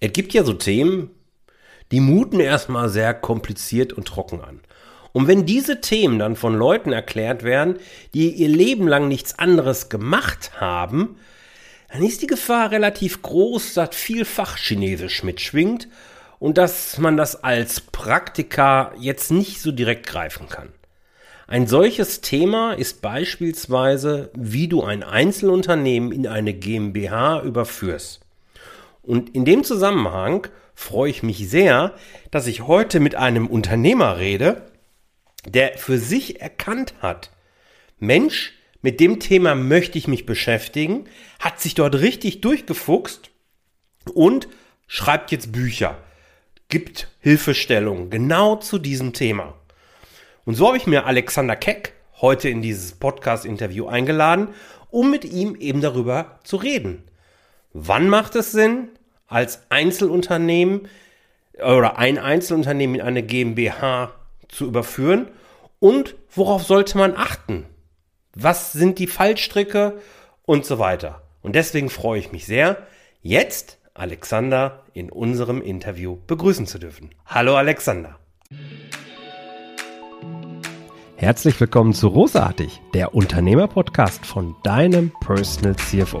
Es gibt ja so Themen, die muten erstmal sehr kompliziert und trocken an. Und wenn diese Themen dann von Leuten erklärt werden, die ihr Leben lang nichts anderes gemacht haben, dann ist die Gefahr relativ groß, dass viel Fachchinesisch mitschwingt und dass man das als Praktiker jetzt nicht so direkt greifen kann. Ein solches Thema ist beispielsweise, wie du ein Einzelunternehmen in eine GmbH überführst. Und in dem Zusammenhang freue ich mich sehr, dass ich heute mit einem Unternehmer rede, der für sich erkannt hat, Mensch, mit dem Thema möchte ich mich beschäftigen, hat sich dort richtig durchgefuchst und schreibt jetzt Bücher, gibt Hilfestellungen genau zu diesem Thema. Und so habe ich mir Alexander Keck heute in dieses Podcast-Interview eingeladen, um mit ihm eben darüber zu reden. Wann macht es Sinn, als Einzelunternehmen oder ein Einzelunternehmen in eine GmbH zu überführen? Und worauf sollte man achten? Was sind die Fallstricke und so weiter? Und deswegen freue ich mich sehr, jetzt Alexander in unserem Interview begrüßen zu dürfen. Hallo Alexander. Herzlich willkommen zu Rosartig, der Unternehmerpodcast von deinem Personal CFO.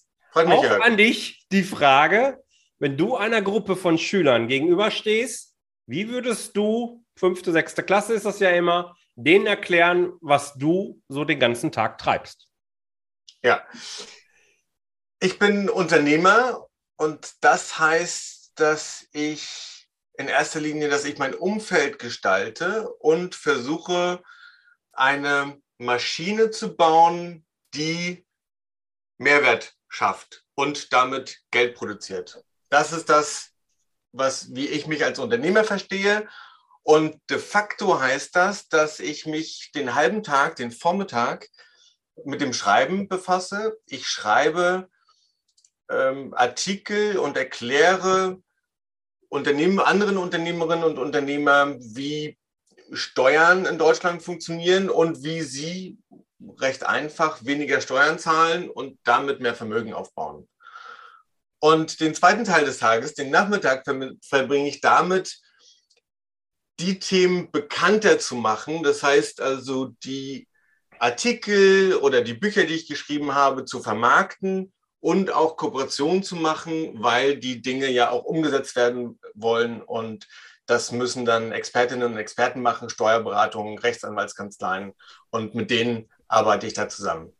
Freut mich, Auch Jörg. an dich die Frage, wenn du einer Gruppe von Schülern gegenüberstehst, wie würdest du, fünfte, sechste Klasse ist das ja immer, denen erklären, was du so den ganzen Tag treibst? Ja, ich bin Unternehmer und das heißt, dass ich in erster Linie, dass ich mein Umfeld gestalte und versuche, eine Maschine zu bauen, die Mehrwert schafft und damit Geld produziert. Das ist das, was, wie ich mich als Unternehmer verstehe. Und de facto heißt das, dass ich mich den halben Tag, den Vormittag mit dem Schreiben befasse. Ich schreibe ähm, Artikel und erkläre Unternehmen, anderen Unternehmerinnen und Unternehmer, wie Steuern in Deutschland funktionieren und wie sie recht einfach weniger Steuern zahlen und damit mehr Vermögen aufbauen. Und den zweiten Teil des Tages, den Nachmittag, verbringe ich damit, die Themen bekannter zu machen. Das heißt also, die Artikel oder die Bücher, die ich geschrieben habe, zu vermarkten und auch Kooperationen zu machen, weil die Dinge ja auch umgesetzt werden wollen und das müssen dann Expertinnen und Experten machen, Steuerberatungen, Rechtsanwaltskanzleien und mit denen arbeite ich da zusammen.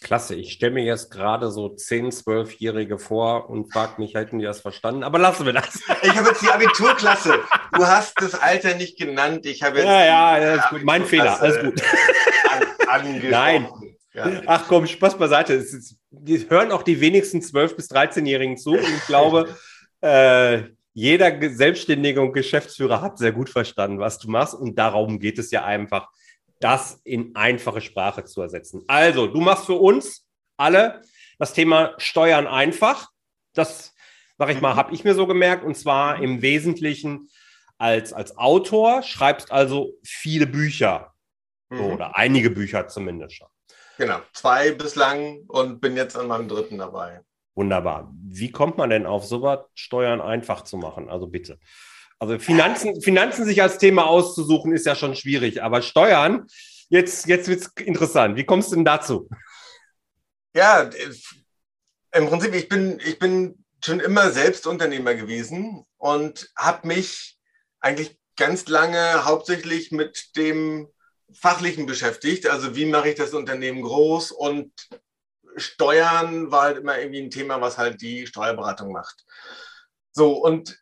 Klasse, ich stelle mir jetzt gerade so 10-, 12-Jährige vor und frage mich, hätten die das verstanden? Aber lassen wir das. Ich habe jetzt die Abiturklasse. Du hast das Alter nicht genannt. Ich habe jetzt ja, ja, alles gut. Mein Fehler, alles gut. An, Nein, ja. Ach komm, Spaß beiseite. Ist, die hören auch die wenigsten 12- bis 13-Jährigen zu. Und ich glaube, äh, jeder Selbstständige und Geschäftsführer hat sehr gut verstanden, was du machst. Und darum geht es ja einfach, das in einfache Sprache zu ersetzen. Also, du machst für uns alle das Thema Steuern einfach. Das, sag ich mal, habe ich mir so gemerkt. Und zwar im Wesentlichen als, als Autor, schreibst also viele Bücher. Mhm. oder einige Bücher zumindest schon. Genau, zwei bislang und bin jetzt an meinem dritten dabei. Wunderbar. Wie kommt man denn auf sowas, Steuern einfach zu machen? Also bitte. Also Finanzen, Finanzen sich als Thema auszusuchen, ist ja schon schwierig, aber Steuern, jetzt, jetzt wird es interessant. Wie kommst du denn dazu? Ja, im Prinzip, ich bin, ich bin schon immer Selbstunternehmer gewesen und habe mich eigentlich ganz lange hauptsächlich mit dem Fachlichen beschäftigt. Also wie mache ich das Unternehmen groß und Steuern war halt immer irgendwie ein Thema, was halt die Steuerberatung macht. So, und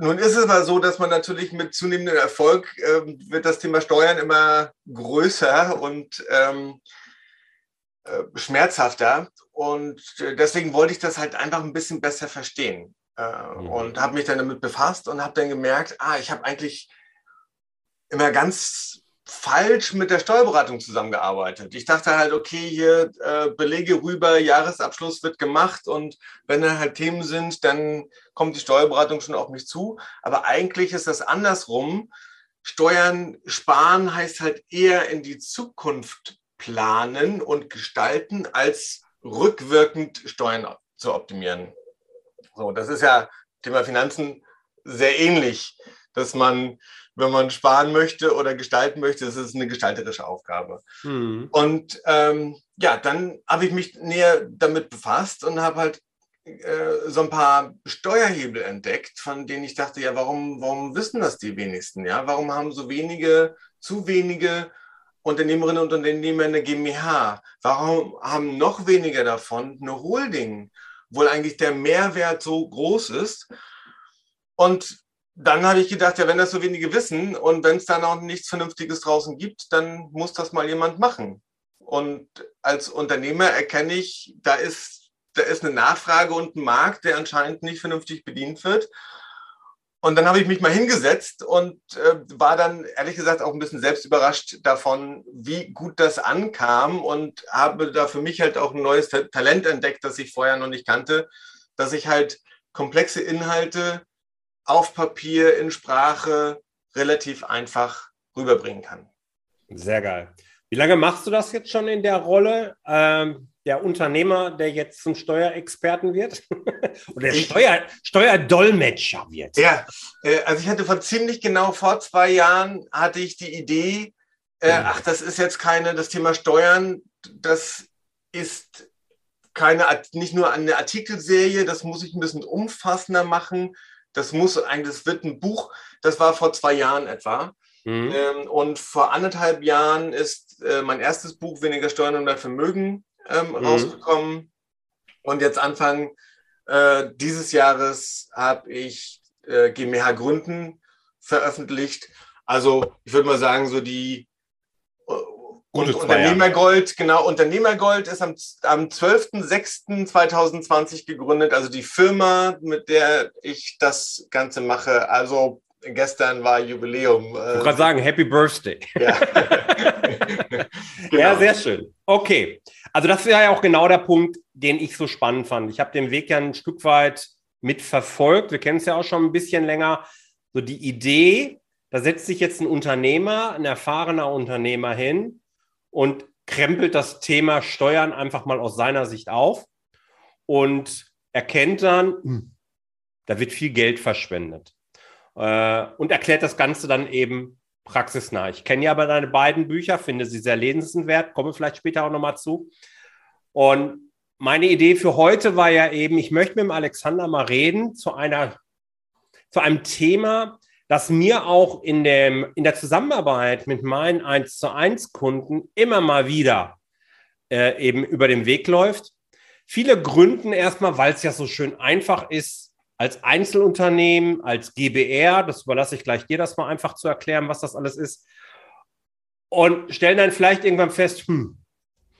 nun ist es aber so, dass man natürlich mit zunehmendem Erfolg äh, wird das Thema Steuern immer größer und ähm, äh, schmerzhafter. Und deswegen wollte ich das halt einfach ein bisschen besser verstehen. Äh, mhm. Und habe mich dann damit befasst und habe dann gemerkt, ah, ich habe eigentlich immer ganz falsch mit der Steuerberatung zusammengearbeitet. Ich dachte halt, okay, hier äh, Belege rüber, Jahresabschluss wird gemacht und wenn da halt Themen sind, dann kommt die Steuerberatung schon auf mich zu. Aber eigentlich ist das andersrum. Steuern sparen heißt halt eher in die Zukunft planen und gestalten, als rückwirkend Steuern zu optimieren. So, das ist ja Thema Finanzen sehr ähnlich, dass man wenn man sparen möchte oder gestalten möchte, das ist eine gestalterische Aufgabe. Mhm. Und ähm, ja, dann habe ich mich näher damit befasst und habe halt äh, so ein paar Steuerhebel entdeckt, von denen ich dachte, ja, warum, warum wissen das die wenigsten? Ja, warum haben so wenige, zu wenige Unternehmerinnen und Unternehmer eine GmbH? Warum haben noch weniger davon eine Holding, obwohl eigentlich der Mehrwert so groß ist? Und dann habe ich gedacht, ja, wenn das so wenige wissen und wenn es dann auch nichts Vernünftiges draußen gibt, dann muss das mal jemand machen. Und als Unternehmer erkenne ich, da ist, da ist eine Nachfrage und ein Markt, der anscheinend nicht vernünftig bedient wird. Und dann habe ich mich mal hingesetzt und äh, war dann ehrlich gesagt auch ein bisschen selbst überrascht davon, wie gut das ankam und habe da für mich halt auch ein neues Talent entdeckt, das ich vorher noch nicht kannte, dass ich halt komplexe Inhalte auf Papier, in Sprache relativ einfach rüberbringen kann. Sehr geil. Wie lange machst du das jetzt schon in der Rolle? Ähm, der Unternehmer, der jetzt zum Steuerexperten wird? Oder der Steuer, Steuerdolmetscher wird? Ja, äh, also ich hatte vor ziemlich genau vor zwei Jahren hatte ich die Idee, äh, ach, das ist jetzt keine, das Thema Steuern, das ist keine, nicht nur eine Artikelserie, das muss ich ein bisschen umfassender machen. Das muss eigentlich, das wird ein Buch, das war vor zwei Jahren etwa. Mhm. Ähm, und vor anderthalb Jahren ist äh, mein erstes Buch Weniger Steuern und mehr Vermögen ähm, mhm. rausgekommen. Und jetzt Anfang äh, dieses Jahres habe ich äh, GmbH Gründen veröffentlicht. Also ich würde mal sagen, so die und Unternehmergold, genau, Unternehmergold ist am, am 12.06.2020 gegründet, also die Firma, mit der ich das Ganze mache. Also gestern war Jubiläum. Ich wollte gerade sagen, Happy Birthday. Ja. genau. ja, sehr schön. Okay, also das wäre ja auch genau der Punkt, den ich so spannend fand. Ich habe den Weg ja ein Stück weit mitverfolgt. Wir kennen es ja auch schon ein bisschen länger. So die Idee, da setzt sich jetzt ein Unternehmer, ein erfahrener Unternehmer hin und krempelt das Thema Steuern einfach mal aus seiner Sicht auf und erkennt dann, hm, da wird viel Geld verschwendet. Äh, und erklärt das Ganze dann eben praxisnah. Ich kenne ja aber deine beiden Bücher, finde sie sehr lesenswert, komme vielleicht später auch nochmal zu. Und meine Idee für heute war ja eben, ich möchte mit dem Alexander mal reden zu einer, zu einem Thema, dass mir auch in, dem, in der Zusammenarbeit mit meinen 1 zu 1 Kunden immer mal wieder äh, eben über den Weg läuft. Viele gründen erstmal, weil es ja so schön einfach ist, als Einzelunternehmen, als GBR, das überlasse ich gleich dir, das mal einfach zu erklären, was das alles ist. Und stellen dann vielleicht irgendwann fest, hm,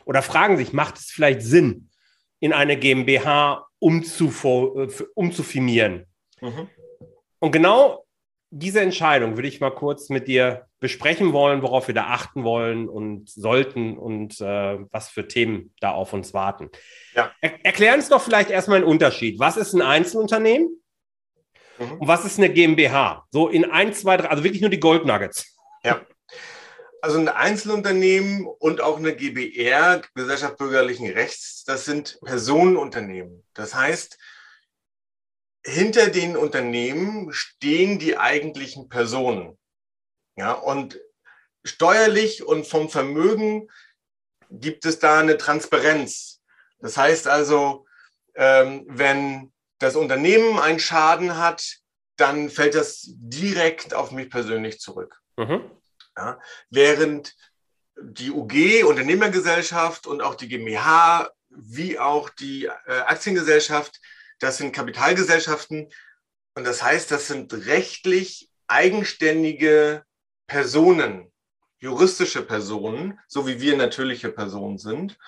oder fragen sich, macht es vielleicht Sinn, in eine GmbH umzufirmieren? Mhm. Und genau diese Entscheidung würde ich mal kurz mit dir besprechen wollen, worauf wir da achten wollen und sollten und äh, was für Themen da auf uns warten. Ja. Er erklär uns doch vielleicht erstmal einen Unterschied. Was ist ein Einzelunternehmen mhm. und was ist eine GmbH? So in ein, zwei, drei, also wirklich nur die Gold Nuggets. Ja. Also ein Einzelunternehmen und auch eine GBR, Gesellschaft bürgerlichen Rechts, das sind Personenunternehmen. Das heißt, hinter den Unternehmen stehen die eigentlichen Personen. Ja, und steuerlich und vom Vermögen gibt es da eine Transparenz. Das heißt also, ähm, wenn das Unternehmen einen Schaden hat, dann fällt das direkt auf mich persönlich zurück. Mhm. Ja, während die UG, Unternehmergesellschaft und auch die GmbH, wie auch die äh, Aktiengesellschaft das sind Kapitalgesellschaften und das heißt, das sind rechtlich eigenständige Personen, juristische Personen, so wie wir natürliche Personen sind.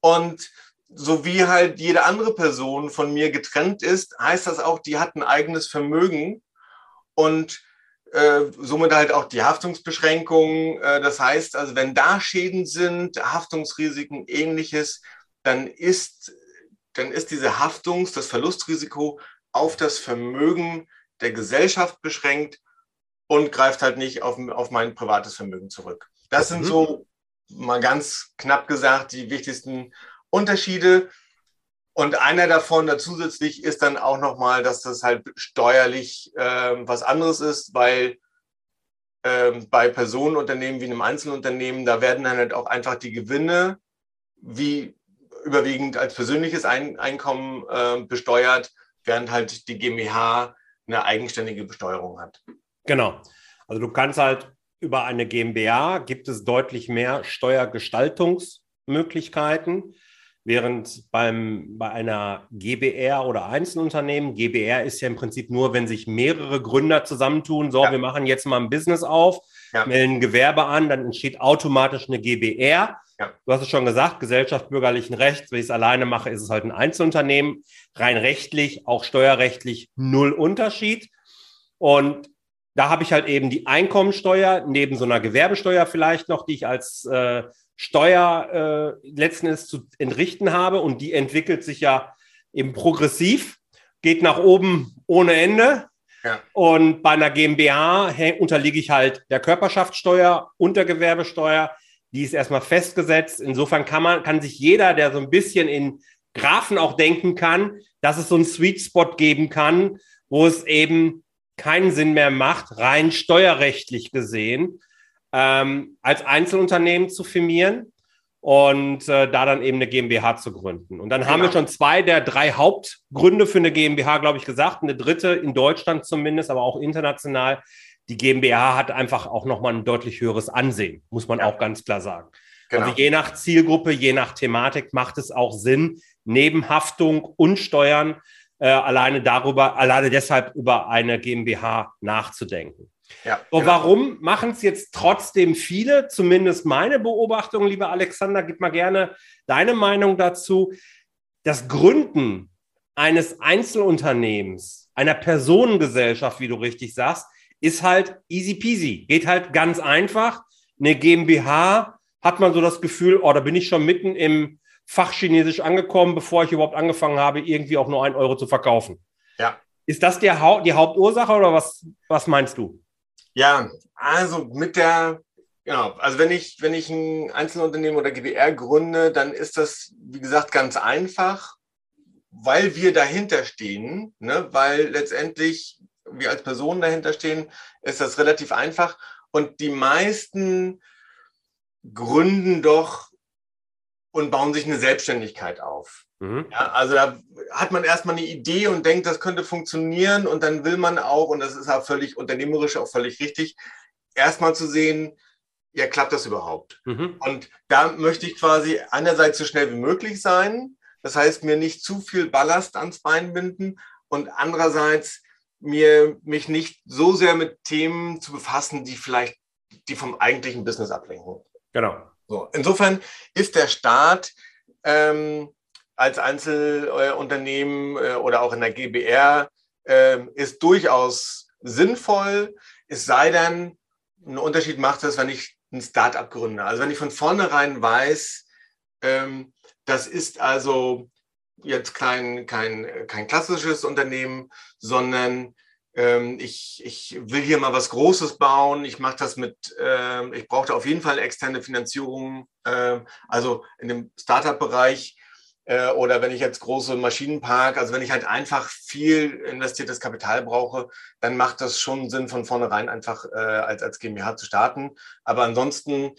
Und so wie halt jede andere Person von mir getrennt ist, heißt das auch, die hat ein eigenes Vermögen und äh, somit halt auch die Haftungsbeschränkungen. Äh, das heißt, also wenn da Schäden sind, Haftungsrisiken, ähnliches, dann ist, dann ist diese Haftungs-, das Verlustrisiko auf das Vermögen der Gesellschaft beschränkt und greift halt nicht auf, auf mein privates Vermögen zurück. Das sind mhm. so mal ganz knapp gesagt die wichtigsten Unterschiede. Und einer davon da zusätzlich ist dann auch nochmal, dass das halt steuerlich äh, was anderes ist, weil äh, bei Personenunternehmen wie einem Einzelunternehmen, da werden dann halt auch einfach die Gewinne wie überwiegend als persönliches Ein Einkommen äh, besteuert, während halt die GmbH eine eigenständige Besteuerung hat. Genau. Also du kannst halt über eine GmbH gibt es deutlich mehr Steuergestaltungsmöglichkeiten. Während beim, bei einer GBR oder Einzelunternehmen, GBR ist ja im Prinzip nur, wenn sich mehrere Gründer zusammentun, so, ja. wir machen jetzt mal ein Business auf, ja. melden Gewerbe an, dann entsteht automatisch eine GBR. Ja. Du hast es schon gesagt, Gesellschaft bürgerlichen Rechts, wenn ich es alleine mache, ist es halt ein Einzelunternehmen. Rein rechtlich, auch steuerrechtlich null Unterschied. Und da habe ich halt eben die Einkommensteuer, neben so einer Gewerbesteuer vielleicht noch, die ich als äh, Steuer äh, letzten Endes zu entrichten habe und die entwickelt sich ja eben progressiv, geht nach oben ohne Ende. Ja. Und bei einer GmbH unterliege ich halt der Körperschaftssteuer und der Gewerbesteuer. Die ist erstmal festgesetzt. Insofern kann man, kann sich jeder, der so ein bisschen in Graphen auch denken kann, dass es so einen Sweet Spot geben kann, wo es eben keinen Sinn mehr macht, rein steuerrechtlich gesehen, ähm, als Einzelunternehmen zu firmieren und äh, da dann eben eine GmbH zu gründen. Und dann genau. haben wir genau. schon zwei der drei Hauptgründe für eine GmbH, glaube ich, gesagt. Eine dritte in Deutschland zumindest, aber auch international. Die GmbH hat einfach auch nochmal ein deutlich höheres Ansehen, muss man ja. auch ganz klar sagen. Genau. Also je nach Zielgruppe, je nach Thematik macht es auch Sinn, neben Haftung und Steuern äh, alleine darüber, alleine deshalb über eine GmbH nachzudenken. Ja, so, genau. Warum machen es jetzt trotzdem viele? Zumindest meine Beobachtung, lieber Alexander, gib mal gerne deine Meinung dazu. Das Gründen eines Einzelunternehmens, einer Personengesellschaft, wie du richtig sagst, ist halt easy peasy. Geht halt ganz einfach. Eine GmbH hat man so das Gefühl, oh, da bin ich schon mitten im Fachchinesisch angekommen, bevor ich überhaupt angefangen habe, irgendwie auch nur ein Euro zu verkaufen. Ja. Ist das der ha die Hauptursache oder was, was meinst du? Ja, also mit der, genau, also wenn ich, wenn ich ein Einzelunternehmen oder GBR gründe, dann ist das, wie gesagt, ganz einfach, weil wir dahinter stehen, ne? weil letztendlich wir als Personen dahinter stehen, ist das relativ einfach. Und die meisten gründen doch und bauen sich eine Selbstständigkeit auf. Mhm. Ja, also da hat man erstmal eine Idee und denkt, das könnte funktionieren und dann will man auch, und das ist auch völlig unternehmerisch, auch völlig richtig, erstmal zu sehen, ja, klappt das überhaupt? Mhm. Und da möchte ich quasi einerseits so schnell wie möglich sein, das heißt mir nicht zu viel Ballast ans Bein binden und andererseits mir mich nicht so sehr mit Themen zu befassen, die vielleicht die vom eigentlichen Business ablenken. Genau. So, insofern ist der Staat ähm, als Einzelunternehmen äh, oder auch in der GBR äh, ist durchaus sinnvoll, es sei denn, ein Unterschied macht es, wenn ich ein Start-up gründe. Also wenn ich von vornherein weiß, ähm, das ist also jetzt kein, kein, kein klassisches Unternehmen, sondern ähm, ich, ich will hier mal was Großes bauen, ich mache das mit, äh, ich brauchte auf jeden Fall externe Finanzierung, äh, also in dem Startup-Bereich äh, oder wenn ich jetzt große Maschinenpark, also wenn ich halt einfach viel investiertes Kapital brauche, dann macht das schon Sinn, von vornherein einfach äh, als, als GmbH zu starten. Aber ansonsten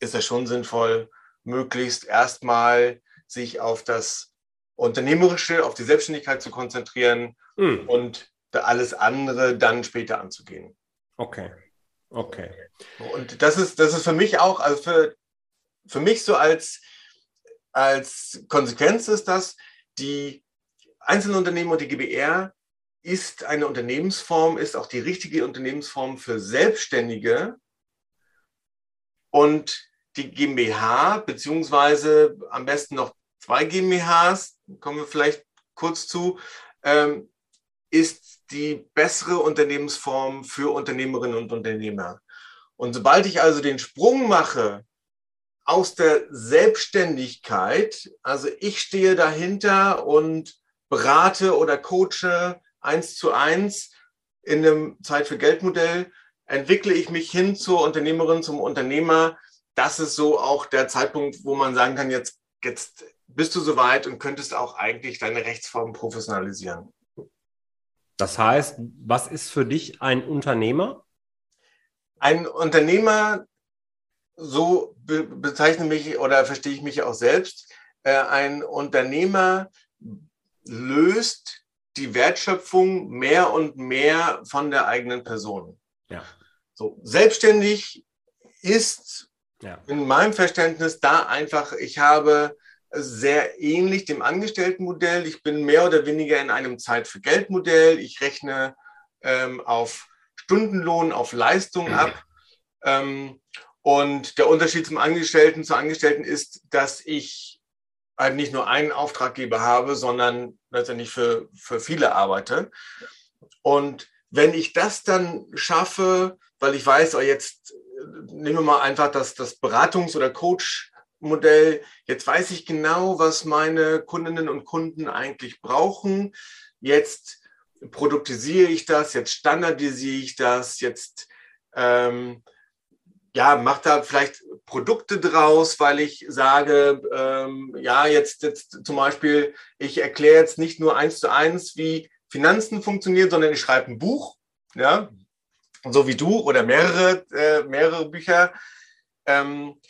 ist es schon sinnvoll, möglichst erstmal sich auf das Unternehmerische, auf die Selbstständigkeit zu konzentrieren mhm. und alles andere dann später anzugehen. Okay. Okay. Und das ist, das ist für mich auch, also für, für mich so als als Konsequenz ist das, die Einzelunternehmen und die GBR ist eine Unternehmensform, ist auch die richtige Unternehmensform für Selbstständige. Und die GmbH, beziehungsweise am besten noch zwei GmbHs, kommen wir vielleicht kurz zu, ähm, ist die bessere Unternehmensform für Unternehmerinnen und Unternehmer. Und sobald ich also den Sprung mache aus der Selbstständigkeit, also ich stehe dahinter und berate oder coache eins zu eins in einem Zeit für Geldmodell, entwickle ich mich hin zur Unternehmerin, zum Unternehmer. Das ist so auch der Zeitpunkt, wo man sagen kann, jetzt, jetzt bist du soweit und könntest auch eigentlich deine Rechtsform professionalisieren. Das heißt, was ist für dich ein Unternehmer? Ein Unternehmer, so be bezeichne mich oder verstehe ich mich auch selbst, äh, ein Unternehmer löst die Wertschöpfung mehr und mehr von der eigenen Person. Ja. So, selbstständig ist ja. in meinem Verständnis da einfach, ich habe sehr ähnlich dem Angestelltenmodell. Ich bin mehr oder weniger in einem Zeit für Geldmodell. Ich rechne ähm, auf Stundenlohn, auf Leistung ab. Ähm, und der Unterschied zum Angestellten zu Angestellten ist, dass ich halt nicht nur einen Auftraggeber habe, sondern letztendlich für, für viele arbeite. Und wenn ich das dann schaffe, weil ich weiß, oh, jetzt äh, nehmen wir mal einfach das, das Beratungs- oder Coach-Modell, jetzt weiß ich genau, was meine Kundinnen und Kunden eigentlich brauchen. Jetzt produktisiere ich das, jetzt standardisiere ich das, jetzt ähm, ja, mache da vielleicht Produkte draus, weil ich sage, ähm, ja, jetzt, jetzt zum Beispiel, ich erkläre jetzt nicht nur eins zu eins, wie Finanzen funktionieren, sondern ich schreibe ein Buch, ja, so wie du oder mehrere, äh, mehrere Bücher, ähm,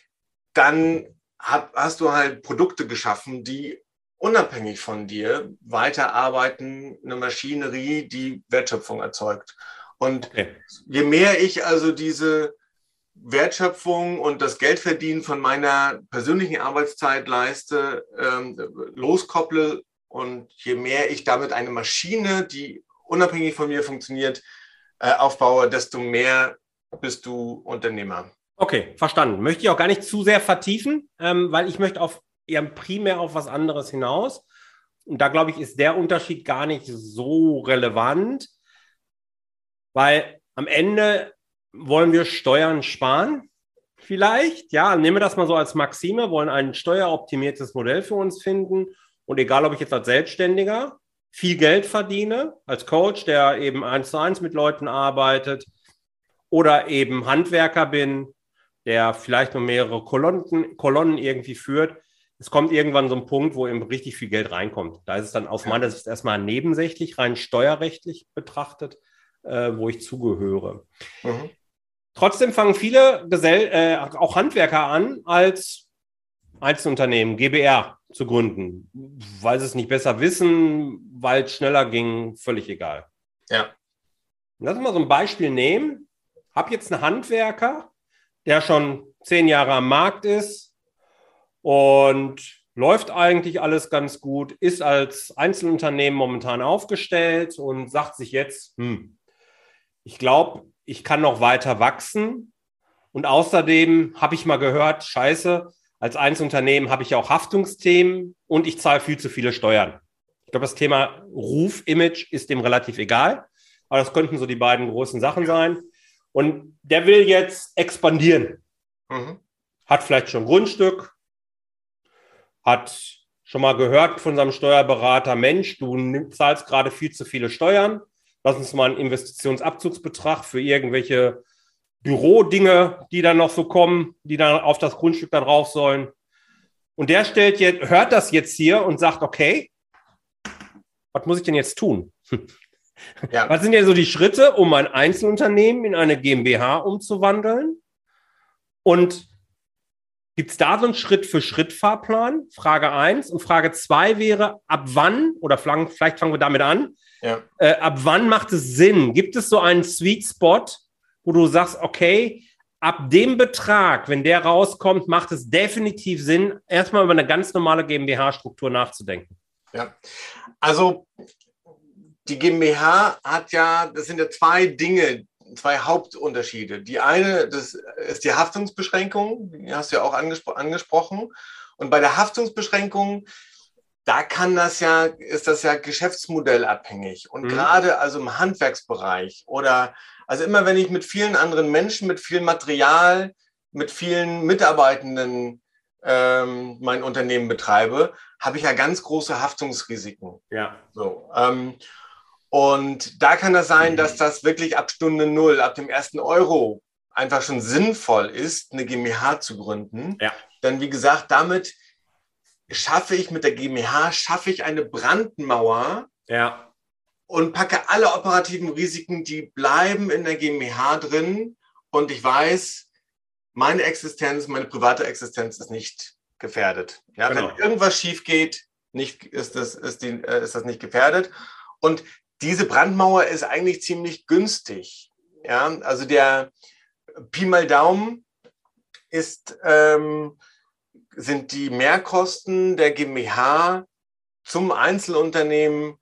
dann hab, hast du halt Produkte geschaffen, die unabhängig von dir weiterarbeiten, eine Maschinerie, die Wertschöpfung erzeugt. Und okay. je mehr ich also diese Wertschöpfung und das Geldverdienen von meiner persönlichen Arbeitszeit leiste, ähm, loskopple und je mehr ich damit eine Maschine, die unabhängig von mir funktioniert, äh, aufbaue, desto mehr bist du Unternehmer. Okay, verstanden. Möchte ich auch gar nicht zu sehr vertiefen, ähm, weil ich möchte auf eher primär auf was anderes hinaus. Und da glaube ich, ist der Unterschied gar nicht so relevant, weil am Ende wollen wir Steuern sparen. Vielleicht, ja, nehmen wir das mal so als Maxime, wollen ein steueroptimiertes Modell für uns finden. Und egal, ob ich jetzt als Selbstständiger viel Geld verdiene, als Coach, der eben eins zu eins mit Leuten arbeitet, oder eben Handwerker bin, der vielleicht nur mehrere Kolonnen, Kolonnen irgendwie führt. Es kommt irgendwann so ein Punkt, wo eben richtig viel Geld reinkommt. Da ist es dann aus meiner Sicht erstmal nebensächlich, rein steuerrechtlich betrachtet, äh, wo ich zugehöre. Mhm. Trotzdem fangen viele Gesell äh, auch Handwerker an, als Einzelunternehmen, GBR zu gründen, weil sie es nicht besser wissen, weil es schneller ging, völlig egal. Ja. Lass uns mal so ein Beispiel nehmen. Hab jetzt einen Handwerker, der schon zehn Jahre am Markt ist und läuft eigentlich alles ganz gut, ist als Einzelunternehmen momentan aufgestellt und sagt sich jetzt, hm, ich glaube, ich kann noch weiter wachsen. Und außerdem habe ich mal gehört, scheiße, als Einzelunternehmen habe ich auch Haftungsthemen und ich zahle viel zu viele Steuern. Ich glaube, das Thema Ruf, Image ist dem relativ egal. Aber das könnten so die beiden großen Sachen sein. Und der will jetzt expandieren. Mhm. Hat vielleicht schon Grundstück, hat schon mal gehört von seinem Steuerberater, Mensch, du zahlst gerade viel zu viele Steuern lass uns mal einen Investitionsabzugsbetrag für irgendwelche Bürodinge, die dann noch so kommen, die dann auf das Grundstück da drauf sollen. Und der stellt jetzt, hört das jetzt hier und sagt, okay, was muss ich denn jetzt tun? Ja. Was sind denn so die Schritte, um ein Einzelunternehmen in eine GmbH umzuwandeln? Und gibt es da so einen Schritt-für-Schritt-Fahrplan? Frage 1. Und Frage 2 wäre, ab wann, oder vielleicht fangen wir damit an, ja. Äh, ab wann macht es Sinn? Gibt es so einen Sweet Spot, wo du sagst, okay, ab dem Betrag, wenn der rauskommt, macht es definitiv Sinn, erstmal über eine ganz normale GmbH-Struktur nachzudenken? Ja, also die GmbH hat ja, das sind ja zwei Dinge, zwei Hauptunterschiede. Die eine, das ist die Haftungsbeschränkung, die hast du ja auch angespro angesprochen. Und bei der Haftungsbeschränkung da kann das ja, ist das ja geschäftsmodellabhängig. Und mhm. gerade also im Handwerksbereich oder also immer wenn ich mit vielen anderen Menschen, mit viel Material, mit vielen Mitarbeitenden ähm, mein Unternehmen betreibe, habe ich ja ganz große Haftungsrisiken. Ja. So, ähm, und da kann das sein, dass das wirklich ab Stunde Null, ab dem ersten Euro einfach schon sinnvoll ist, eine GmbH zu gründen. Ja. Denn wie gesagt, damit schaffe ich mit der GmbH, schaffe ich eine Brandmauer ja. und packe alle operativen Risiken, die bleiben in der GmbH drin. Und ich weiß, meine Existenz, meine private Existenz ist nicht gefährdet. Ja, genau. Wenn irgendwas schief geht, nicht, ist, das, ist, die, äh, ist das nicht gefährdet. Und diese Brandmauer ist eigentlich ziemlich günstig. Ja, also der Pi mal Daumen ist, ähm, sind die Mehrkosten der GmbH zum Einzelunternehmen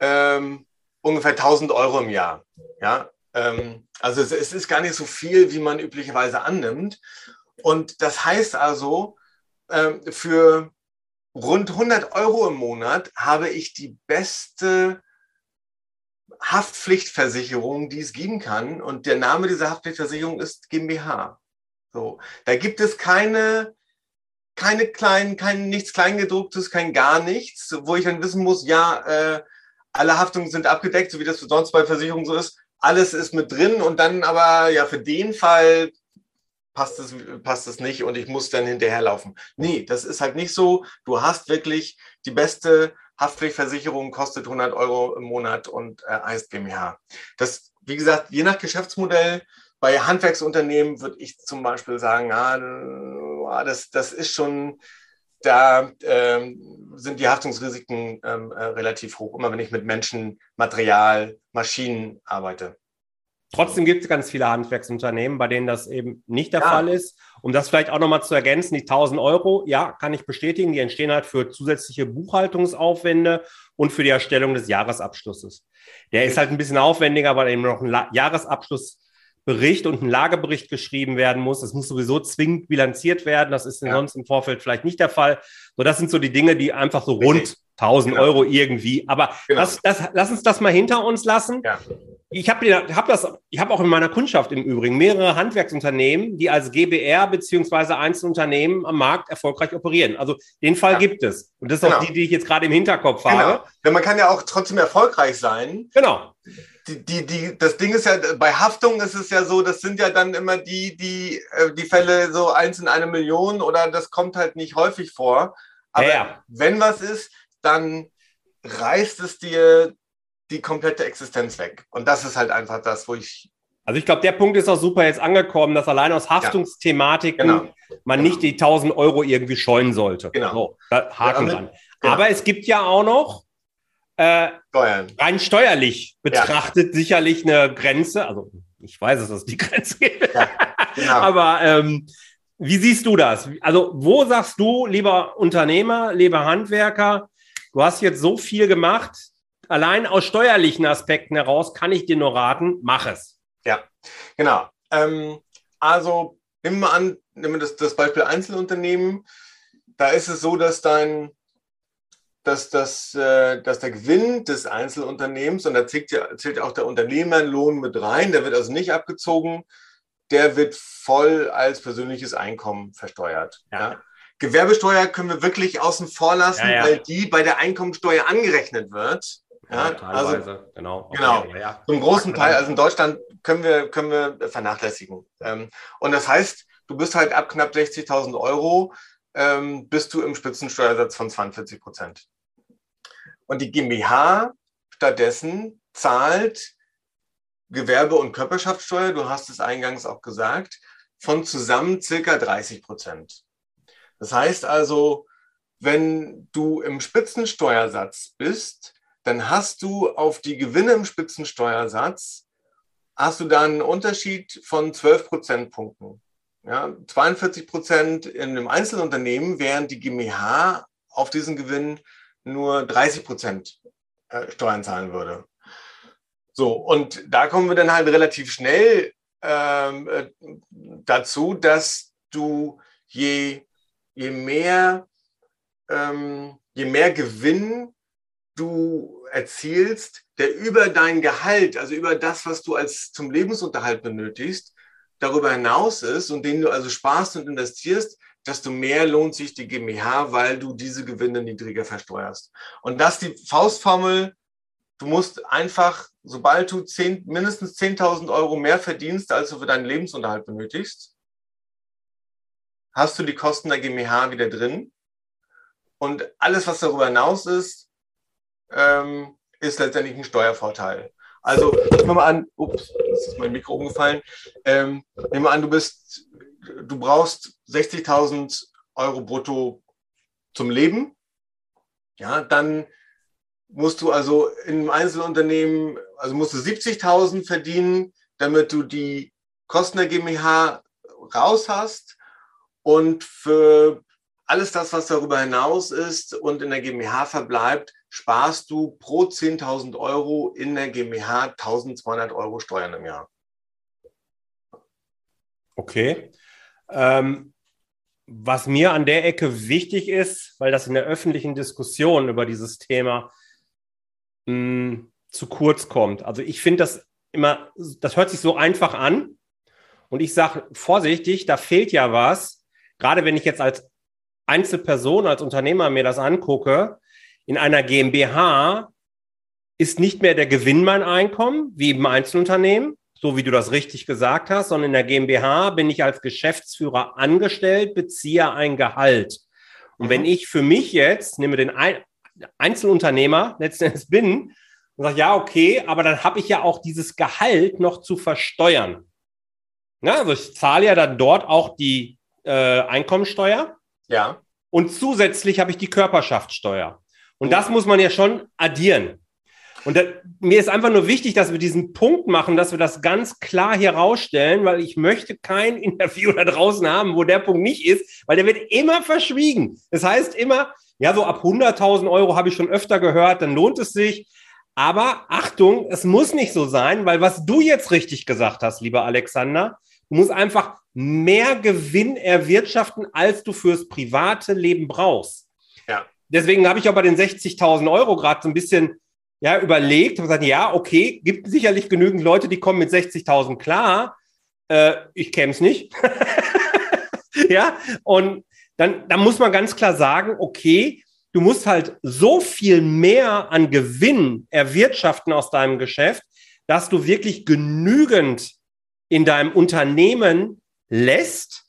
ähm, ungefähr 1000 Euro im Jahr. Ja, ähm, also es, es, ist gar nicht so viel, wie man üblicherweise annimmt. Und das heißt also, ähm, für rund 100 Euro im Monat habe ich die beste Haftpflichtversicherung, die es geben kann. Und der Name dieser Haftpflichtversicherung ist GmbH. So, da gibt es keine keine kleinen, kein nichts Kleingedrucktes, kein gar nichts, wo ich dann wissen muss, ja, äh, alle Haftungen sind abgedeckt, so wie das sonst bei Versicherungen so ist. Alles ist mit drin und dann aber, ja, für den Fall passt es, passt es nicht und ich muss dann hinterherlaufen. Nee, das ist halt nicht so. Du hast wirklich die beste Haftpflichtversicherung, kostet 100 Euro im Monat und äh, GmbH. Das, wie gesagt, je nach Geschäftsmodell bei Handwerksunternehmen würde ich zum Beispiel sagen, ja, das, das ist schon, da ähm, sind die Haftungsrisiken ähm, äh, relativ hoch, immer wenn ich mit Menschen, Material, Maschinen arbeite. Trotzdem gibt es ganz viele Handwerksunternehmen, bei denen das eben nicht der ja. Fall ist. Um das vielleicht auch nochmal zu ergänzen, die 1000 Euro, ja, kann ich bestätigen, die entstehen halt für zusätzliche Buchhaltungsaufwände und für die Erstellung des Jahresabschlusses. Der ist halt ein bisschen aufwendiger, weil eben noch ein Jahresabschluss Bericht und ein Lagebericht geschrieben werden muss. Das muss sowieso zwingend bilanziert werden. Das ist ja. sonst im Vorfeld vielleicht nicht der Fall. So, das sind so die Dinge, die einfach so rund 1000 genau. Euro irgendwie. Aber genau. das, das, lass uns das mal hinter uns lassen. Ja. Ich habe hab das, ich habe auch in meiner Kundschaft im Übrigen mehrere Handwerksunternehmen, die als GBR beziehungsweise Einzelunternehmen am Markt erfolgreich operieren. Also den Fall ja. gibt es. Und das ist genau. auch die, die ich jetzt gerade im Hinterkopf genau. habe. Ja, man kann ja auch trotzdem erfolgreich sein. Genau die, die, die, das Ding ist ja, bei Haftung ist es ja so, das sind ja dann immer die, die, äh, die Fälle so eins in eine Million oder das kommt halt nicht häufig vor. Aber ja. wenn was ist, dann reißt es dir die komplette Existenz weg. Und das ist halt einfach das, wo ich. Also ich glaube, der Punkt ist auch super jetzt angekommen, dass allein aus Haftungsthematiken ja, genau. man genau. nicht die 1000 Euro irgendwie scheuen sollte. Genau. So, Haken ja, dran. Genau. Aber es gibt ja auch noch äh, rein steuerlich betrachtet ja. sicherlich eine Grenze. Also ich weiß es, dass es die Grenze gibt. Ja, genau. Aber ähm, wie siehst du das? Also wo sagst du, lieber Unternehmer, lieber Handwerker, du hast jetzt so viel gemacht, allein aus steuerlichen Aspekten heraus kann ich dir nur raten, mach es. Ja, genau. Ähm, also nehmen wir an, nehmen wir das, das Beispiel Einzelunternehmen. Da ist es so, dass dein dass, das, äh, dass der Gewinn des Einzelunternehmens, und da zählt ja, zählt auch der Unternehmerlohn mit rein, der wird also nicht abgezogen, der wird voll als persönliches Einkommen versteuert. Ja. Ja. Gewerbesteuer können wir wirklich außen vor lassen, ja, weil die bei der Einkommensteuer angerechnet wird. Ja, teilweise, also, genau. Genau. Ja. Zum großen Teil, also in Deutschland können wir, können wir vernachlässigen. Ähm, und das heißt, du bist halt ab knapp 60.000 Euro ähm, bist du im Spitzensteuersatz von 42 Prozent. Und die GmbH stattdessen zahlt Gewerbe- und Körperschaftssteuer, du hast es eingangs auch gesagt, von zusammen circa 30 Prozent. Das heißt also, wenn du im Spitzensteuersatz bist, dann hast du auf die Gewinne im Spitzensteuersatz, hast du da einen Unterschied von 12 Prozentpunkten. Ja, 42 Prozent in einem Einzelunternehmen, während die GmbH auf diesen Gewinn nur 30 Prozent äh, Steuern zahlen würde. So, und da kommen wir dann halt relativ schnell ähm, äh, dazu, dass du je, je mehr ähm, je mehr Gewinn du erzielst, der über dein Gehalt, also über das, was du als zum Lebensunterhalt benötigst, darüber hinaus ist und den du also sparst und investierst, desto mehr lohnt sich die GmbH, weil du diese Gewinne niedriger versteuerst. Und das ist die Faustformel. Du musst einfach, sobald du 10, mindestens 10.000 Euro mehr verdienst, als du für deinen Lebensunterhalt benötigst, hast du die Kosten der GmbH wieder drin. Und alles, was darüber hinaus ist, ähm, ist letztendlich ein Steuervorteil. Also, nehmen wir mal an, ups, das ist mein Mikro umgefallen. Ähm, nehmen an, du bist, du brauchst 60.000 Euro brutto zum Leben. Ja, dann musst du also in einem Einzelunternehmen, also musst du 70.000 verdienen, damit du die Kosten der GmbH raus hast. Und für alles das, was darüber hinaus ist und in der GmbH verbleibt, sparst du pro 10.000 Euro in der GmbH 1.200 Euro Steuern im Jahr. Okay. Ähm, was mir an der Ecke wichtig ist, weil das in der öffentlichen Diskussion über dieses Thema mh, hm, zu kurz kommt. Also ich finde das immer, das hört sich so einfach an. Und ich sage vorsichtig, da fehlt ja was. Gerade wenn ich jetzt als Einzelperson, als Unternehmer mir das angucke, in einer GmbH ist nicht mehr der Gewinn mein Einkommen, wie im Einzelunternehmen, so wie du das richtig gesagt hast, sondern in der GmbH bin ich als Geschäftsführer angestellt, beziehe ein Gehalt. Und mhm. wenn ich für mich jetzt, nehme den Einzelunternehmer letztendlich bin und sage, ja, okay, aber dann habe ich ja auch dieses Gehalt noch zu versteuern. Ja, also ich zahle ja dann dort auch die äh, Einkommensteuer. Ja. Und zusätzlich habe ich die Körperschaftssteuer. Und das muss man ja schon addieren. Und da, mir ist einfach nur wichtig, dass wir diesen Punkt machen, dass wir das ganz klar hier rausstellen, weil ich möchte kein Interview da draußen haben, wo der Punkt nicht ist, weil der wird immer verschwiegen. Das heißt immer, ja, so ab 100.000 Euro habe ich schon öfter gehört, dann lohnt es sich. Aber Achtung, es muss nicht so sein, weil was du jetzt richtig gesagt hast, lieber Alexander, du musst einfach mehr Gewinn erwirtschaften, als du fürs private Leben brauchst. Deswegen habe ich auch bei den 60.000 Euro gerade so ein bisschen ja, überlegt und gesagt, ja, okay, gibt sicherlich genügend Leute, die kommen mit 60.000 klar. Äh, ich käme es nicht. ja, und dann, dann muss man ganz klar sagen, okay, du musst halt so viel mehr an Gewinn erwirtschaften aus deinem Geschäft, dass du wirklich genügend in deinem Unternehmen lässt,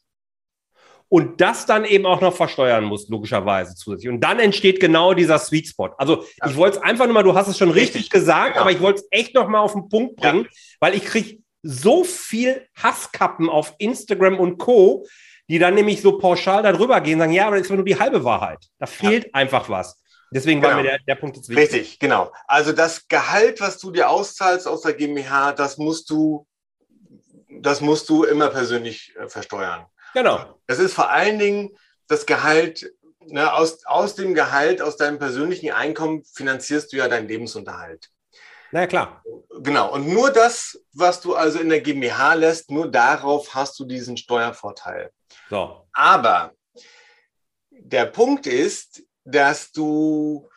und das dann eben auch noch versteuern muss, logischerweise zusätzlich. Und dann entsteht genau dieser Sweet Spot. Also ja. ich wollte es einfach nur mal, du hast es schon richtig, richtig gesagt, ja. aber ich wollte es echt noch mal auf den Punkt bringen, ja. weil ich kriege so viel Hasskappen auf Instagram und Co., die dann nämlich so pauschal darüber gehen, sagen, ja, aber das ist nur die halbe Wahrheit. Da fehlt einfach was. Deswegen genau. war mir der, der Punkt jetzt wichtig. Richtig, genau. Also das Gehalt, was du dir auszahlst aus der GmbH, das musst du, das musst du immer persönlich äh, versteuern. Genau. Das ist vor allen Dingen das Gehalt, ne, aus, aus dem Gehalt, aus deinem persönlichen Einkommen finanzierst du ja deinen Lebensunterhalt. Na ja, klar. Genau. Und nur das, was du also in der GmbH lässt, nur darauf hast du diesen Steuervorteil. So. Aber der Punkt ist, dass du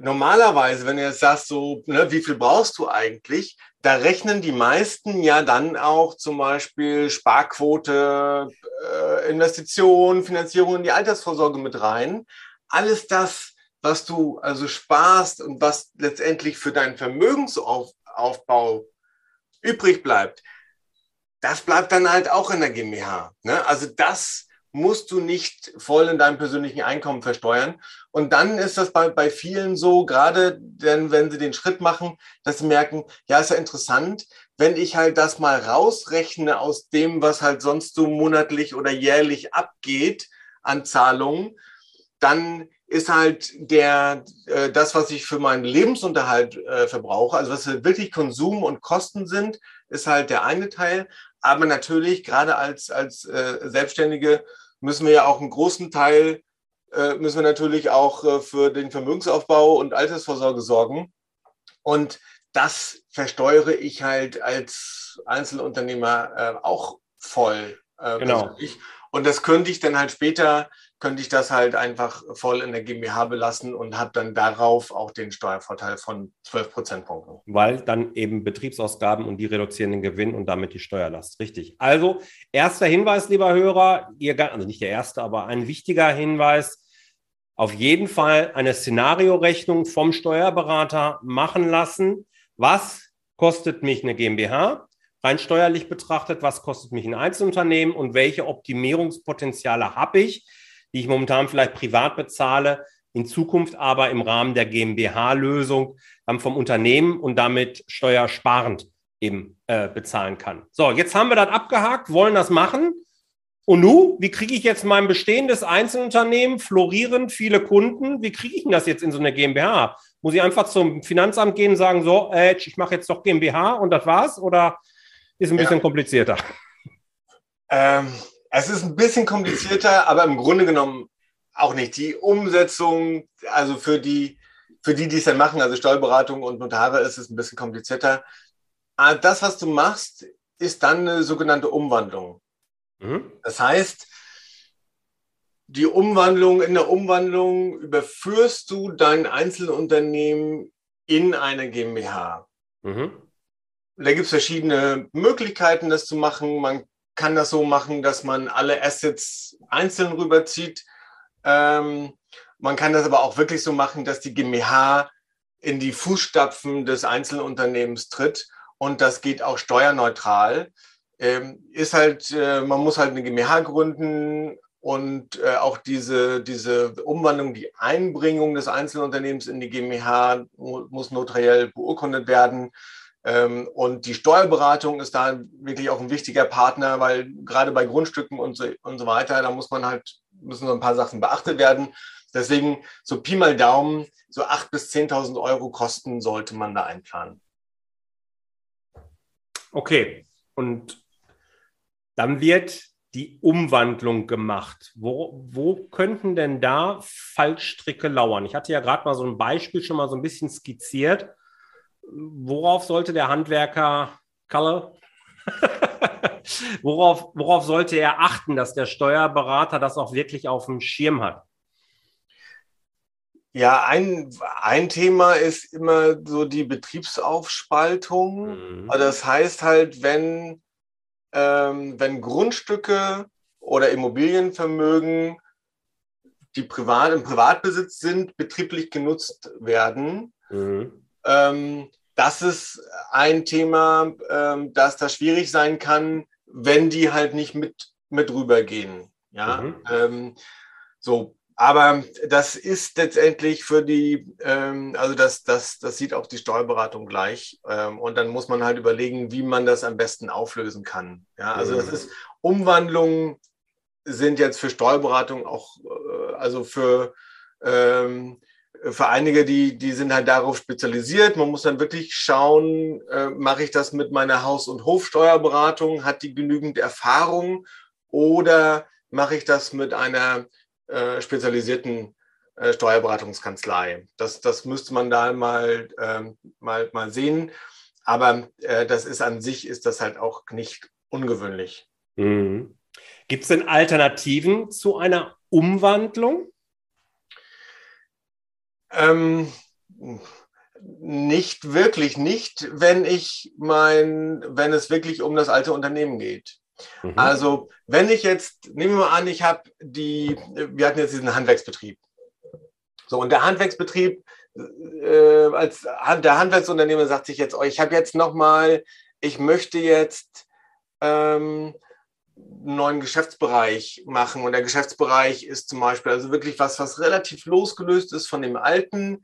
normalerweise, wenn du jetzt sagst, so, ne, wie viel brauchst du eigentlich, da rechnen die meisten ja dann auch zum Beispiel Sparquote, äh, Investitionen, Finanzierung in die Altersvorsorge mit rein. Alles das, was du also sparst und was letztendlich für deinen Vermögensaufbau übrig bleibt, das bleibt dann halt auch in der GmbH. Ne? Also das musst du nicht voll in deinem persönlichen Einkommen versteuern. Und dann ist das bei, bei vielen so, gerade denn, wenn sie den Schritt machen, dass sie merken, ja, ist ja interessant, wenn ich halt das mal rausrechne aus dem, was halt sonst so monatlich oder jährlich abgeht an Zahlungen, dann ist halt der, äh, das, was ich für meinen Lebensunterhalt äh, verbrauche, also was wirklich Konsum und Kosten sind, ist halt der eine Teil. Aber natürlich, gerade als, als äh, Selbstständige, müssen wir ja auch einen großen Teil, äh, müssen wir natürlich auch äh, für den Vermögensaufbau und Altersvorsorge sorgen. Und das versteuere ich halt als Einzelunternehmer äh, auch voll. Äh, genau. Und das könnte ich dann halt später, könnte ich das halt einfach voll in der GmbH belassen und habe dann darauf auch den Steuervorteil von 12 Prozentpunkten. Weil dann eben Betriebsausgaben und die reduzieren den Gewinn und damit die Steuerlast. Richtig. Also, erster Hinweis, lieber Hörer, ihr, also nicht der erste, aber ein wichtiger Hinweis. Auf jeden Fall eine Szenariorechnung vom Steuerberater machen lassen. Was kostet mich eine GmbH? rein steuerlich betrachtet, was kostet mich ein Einzelunternehmen und welche Optimierungspotenziale habe ich, die ich momentan vielleicht privat bezahle, in Zukunft aber im Rahmen der GmbH-Lösung dann vom Unternehmen und damit steuersparend eben äh, bezahlen kann. So, jetzt haben wir das abgehakt, wollen das machen. Und nu, wie kriege ich jetzt mein bestehendes Einzelunternehmen, florierend, viele Kunden, wie kriege ich denn das jetzt in so eine GmbH? Muss ich einfach zum Finanzamt gehen und sagen, so, äh, ich mache jetzt doch GmbH und das war's? Oder ist ein bisschen ja. komplizierter. Ähm, es ist ein bisschen komplizierter, aber im Grunde genommen auch nicht. Die Umsetzung, also für die, für die, die es dann machen, also Steuerberatung und Notare, ist es ein bisschen komplizierter. Aber ah, das, was du machst, ist dann eine sogenannte Umwandlung. Mhm. Das heißt, die Umwandlung, in der Umwandlung überführst du dein Einzelunternehmen in eine GmbH. Mhm. Da gibt es verschiedene Möglichkeiten, das zu machen. Man kann das so machen, dass man alle Assets einzeln rüberzieht. Ähm, man kann das aber auch wirklich so machen, dass die GmbH in die Fußstapfen des Einzelunternehmens tritt und das geht auch steuerneutral. Ähm, ist halt, äh, man muss halt eine GmbH gründen und äh, auch diese, diese Umwandlung, die Einbringung des Einzelunternehmens in die GmbH muss notariell beurkundet werden. Ähm, und die Steuerberatung ist da wirklich auch ein wichtiger Partner, weil gerade bei Grundstücken und so, und so weiter, da muss man halt, müssen so ein paar Sachen beachtet werden. Deswegen so Pi mal Daumen, so 8.000 bis 10.000 Euro Kosten sollte man da einplanen. Okay, und dann wird die Umwandlung gemacht. Wo, wo könnten denn da Fallstricke lauern? Ich hatte ja gerade mal so ein Beispiel schon mal so ein bisschen skizziert worauf sollte der Handwerker, Kalle, worauf, worauf sollte er achten, dass der Steuerberater das auch wirklich auf dem Schirm hat? Ja, ein, ein Thema ist immer so die Betriebsaufspaltung. Mhm. Also das heißt halt, wenn, ähm, wenn Grundstücke oder Immobilienvermögen, die privat, im Privatbesitz sind, betrieblich genutzt werden, mhm. ähm, das ist ein Thema, ähm, dass das schwierig sein kann, wenn die halt nicht mit, mit rübergehen. Ja, mhm. ähm, so. Aber das ist letztendlich für die, ähm, also das, das, das sieht auch die Steuerberatung gleich. Ähm, und dann muss man halt überlegen, wie man das am besten auflösen kann. Ja, also das mhm. ist Umwandlungen sind jetzt für Steuerberatung auch, äh, also für ähm, für einige, die, die sind halt darauf spezialisiert. Man muss dann wirklich schauen, äh, mache ich das mit meiner Haus- und Hofsteuerberatung? Hat die genügend Erfahrung? Oder mache ich das mit einer äh, spezialisierten äh, Steuerberatungskanzlei? Das, das müsste man da mal, ähm, mal, mal sehen. Aber äh, das ist an sich, ist das halt auch nicht ungewöhnlich. Mhm. Gibt es denn Alternativen zu einer Umwandlung? Ähm, nicht wirklich, nicht, wenn ich mein, wenn es wirklich um das alte Unternehmen geht. Mhm. Also, wenn ich jetzt, nehmen wir mal an, ich habe die, wir hatten jetzt diesen Handwerksbetrieb. So, und der Handwerksbetrieb, äh, als der Handwerksunternehmer sagt sich jetzt, oh, ich habe jetzt nochmal, ich möchte jetzt ähm, einen neuen Geschäftsbereich machen. Und der Geschäftsbereich ist zum Beispiel also wirklich was, was relativ losgelöst ist von dem alten.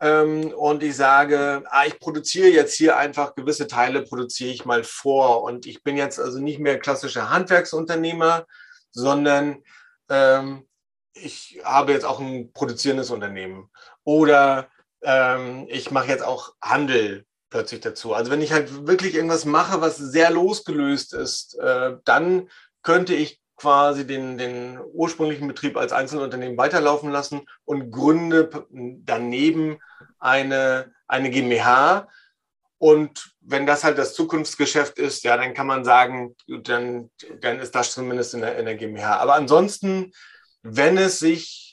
Ähm, und ich sage, ah, ich produziere jetzt hier einfach gewisse Teile, produziere ich mal vor. Und ich bin jetzt also nicht mehr klassischer Handwerksunternehmer, sondern ähm, ich habe jetzt auch ein produzierendes Unternehmen. Oder ähm, ich mache jetzt auch Handel plötzlich dazu. Also wenn ich halt wirklich irgendwas mache, was sehr losgelöst ist, äh, dann könnte ich quasi den, den ursprünglichen Betrieb als Einzelunternehmen weiterlaufen lassen und gründe daneben eine, eine GmbH Und wenn das halt das Zukunftsgeschäft ist, ja, dann kann man sagen, dann, dann ist das zumindest in der, in der GmbH. Aber ansonsten, wenn es sich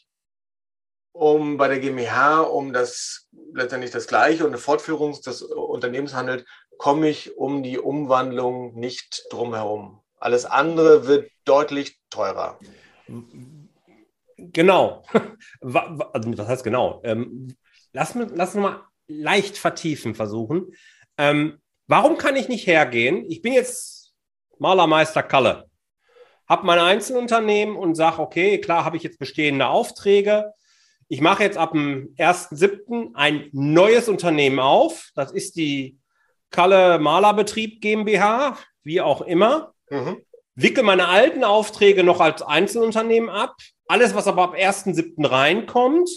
um bei der GmbH um das letztendlich das Gleiche und eine Fortführung des Unternehmens handelt, komme ich um die Umwandlung nicht drum herum. Alles andere wird deutlich teurer. Genau. Also, das heißt genau. Ähm, lass, lass uns mal leicht vertiefen versuchen. Ähm, warum kann ich nicht hergehen? Ich bin jetzt Malermeister Kalle, habe mein Einzelunternehmen und sage, okay, klar habe ich jetzt bestehende Aufträge. Ich mache jetzt ab dem 1.7. ein neues Unternehmen auf. Das ist die Kalle Malerbetrieb GmbH, wie auch immer. Mhm. Wickel meine alten Aufträge noch als Einzelunternehmen ab. Alles, was aber ab 1.7. reinkommt,